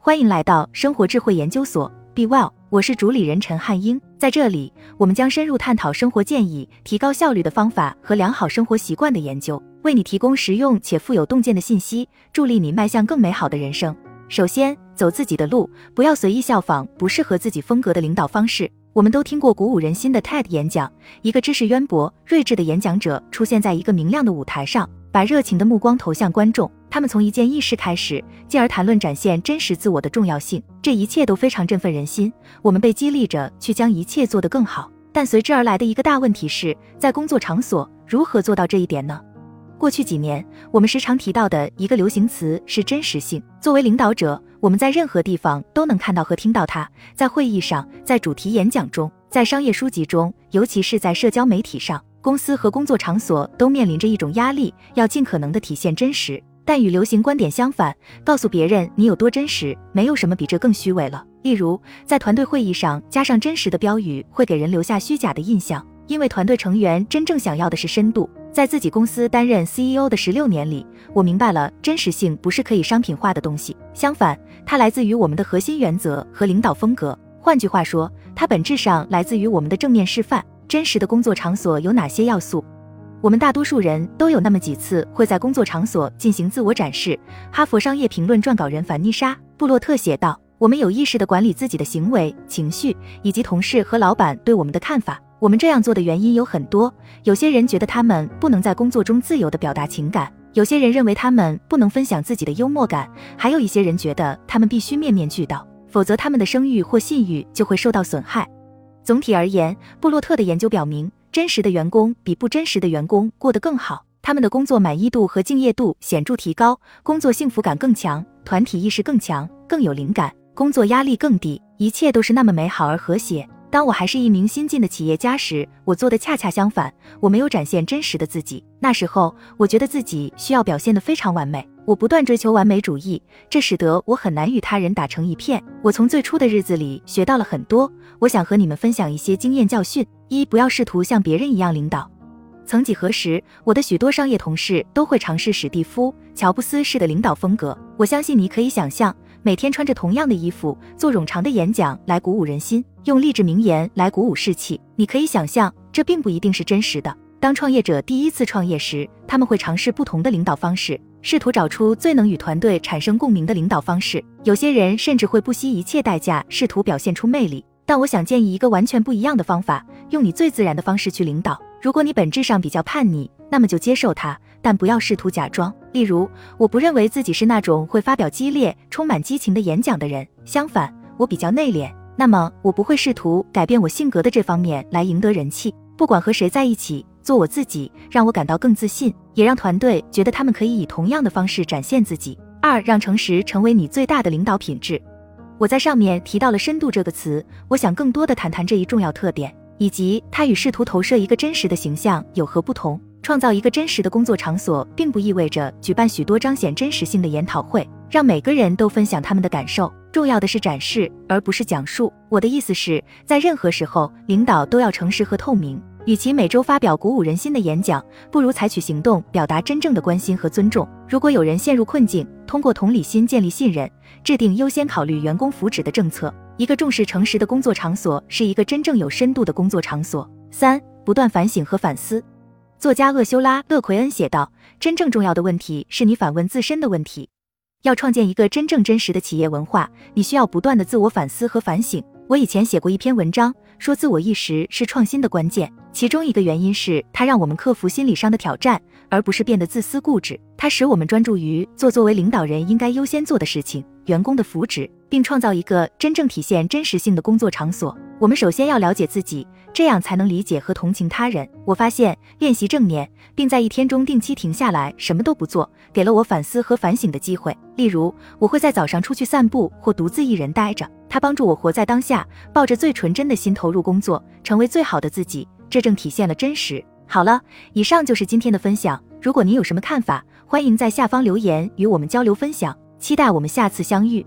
欢迎来到生活智慧研究所，Be Well，我是主理人陈汉英。在这里，我们将深入探讨生活建议、提高效率的方法和良好生活习惯的研究，为你提供实用且富有洞见的信息，助力你迈向更美好的人生。首先，走自己的路，不要随意效仿不适合自己风格的领导方式。我们都听过鼓舞人心的 TED 演讲，一个知识渊博、睿智的演讲者出现在一个明亮的舞台上，把热情的目光投向观众。他们从一件轶事开始，进而谈论展现真实自我的重要性。这一切都非常振奋人心，我们被激励着去将一切做得更好。但随之而来的一个大问题是，在工作场所如何做到这一点呢？过去几年，我们时常提到的一个流行词是真实性。作为领导者，我们在任何地方都能看到和听到它，在会议上，在主题演讲中，在商业书籍中，尤其是在社交媒体上，公司和工作场所都面临着一种压力，要尽可能的体现真实。但与流行观点相反，告诉别人你有多真实，没有什么比这更虚伪了。例如，在团队会议上加上真实的标语，会给人留下虚假的印象，因为团队成员真正想要的是深度。在自己公司担任 CEO 的十六年里，我明白了真实性不是可以商品化的东西，相反，它来自于我们的核心原则和领导风格。换句话说，它本质上来自于我们的正面示范。真实的工作场所有哪些要素？我们大多数人都有那么几次会在工作场所进行自我展示。哈佛商业评论撰稿人凡妮莎·布洛特写道：“我们有意识地管理自己的行为、情绪，以及同事和老板对我们的看法。”我们这样做的原因有很多。有些人觉得他们不能在工作中自由地表达情感，有些人认为他们不能分享自己的幽默感，还有一些人觉得他们必须面面俱到，否则他们的声誉或信誉就会受到损害。总体而言，布洛特的研究表明，真实的员工比不真实的员工过得更好，他们的工作满意度和敬业度显著提高，工作幸福感更强，团体意识更强，更有灵感，工作压力更低，一切都是那么美好而和谐。当我还是一名新进的企业家时，我做的恰恰相反，我没有展现真实的自己。那时候，我觉得自己需要表现得非常完美，我不断追求完美主义，这使得我很难与他人打成一片。我从最初的日子里学到了很多，我想和你们分享一些经验教训：一、不要试图像别人一样领导。曾几何时，我的许多商业同事都会尝试史蒂夫·乔布斯式的领导风格。我相信你可以想象。每天穿着同样的衣服，做冗长的演讲来鼓舞人心，用励志名言来鼓舞士气。你可以想象，这并不一定是真实的。当创业者第一次创业时，他们会尝试不同的领导方式，试图找出最能与团队产生共鸣的领导方式。有些人甚至会不惜一切代价试图表现出魅力。但我想建议一个完全不一样的方法，用你最自然的方式去领导。如果你本质上比较叛逆，那么就接受它。但不要试图假装。例如，我不认为自己是那种会发表激烈、充满激情的演讲的人。相反，我比较内敛。那么，我不会试图改变我性格的这方面来赢得人气。不管和谁在一起，做我自己，让我感到更自信，也让团队觉得他们可以以同样的方式展现自己。二，让诚实成为你最大的领导品质。我在上面提到了“深度”这个词，我想更多的谈谈这一重要特点，以及它与试图投射一个真实的形象有何不同。创造一个真实的工作场所，并不意味着举办许多彰显真实性的研讨会，让每个人都分享他们的感受。重要的是展示，而不是讲述。我的意思是，在任何时候，领导都要诚实和透明。与其每周发表鼓舞人心的演讲，不如采取行动，表达真正的关心和尊重。如果有人陷入困境，通过同理心建立信任，制定优先考虑员工福祉的政策。一个重视诚实的工作场所，是一个真正有深度的工作场所。三、不断反省和反思。作家厄修拉·勒奎恩写道：“真正重要的问题是你反问自身的问题。要创建一个真正真实的企业文化，你需要不断的自我反思和反省。”我以前写过一篇文章，说自我意识是创新的关键。其中一个原因是它让我们克服心理上的挑战，而不是变得自私固执。它使我们专注于做作为领导人应该优先做的事情，员工的福祉，并创造一个真正体现真实性的工作场所。我们首先要了解自己。这样才能理解和同情他人。我发现练习正念，并在一天中定期停下来，什么都不做，给了我反思和反省的机会。例如，我会在早上出去散步，或独自一人待着，它帮助我活在当下，抱着最纯真的心投入工作，成为最好的自己。这正体现了真实。好了，以上就是今天的分享。如果您有什么看法，欢迎在下方留言与我们交流分享。期待我们下次相遇。